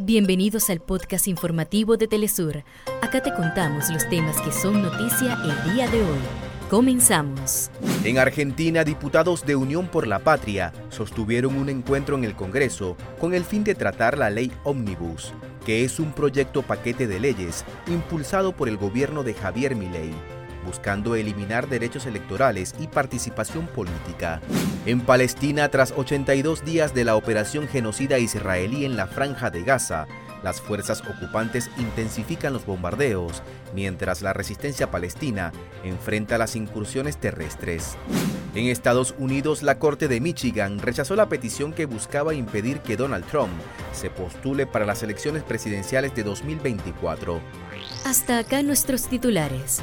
Bienvenidos al podcast informativo de Telesur. Acá te contamos los temas que son noticia el día de hoy. Comenzamos. En Argentina, diputados de Unión por la Patria sostuvieron un encuentro en el Congreso con el fin de tratar la ley Omnibus, que es un proyecto paquete de leyes impulsado por el gobierno de Javier Milei buscando eliminar derechos electorales y participación política. En Palestina, tras 82 días de la operación genocida israelí en la franja de Gaza, las fuerzas ocupantes intensifican los bombardeos, mientras la resistencia palestina enfrenta las incursiones terrestres. En Estados Unidos, la Corte de Michigan rechazó la petición que buscaba impedir que Donald Trump se postule para las elecciones presidenciales de 2024. Hasta acá nuestros titulares.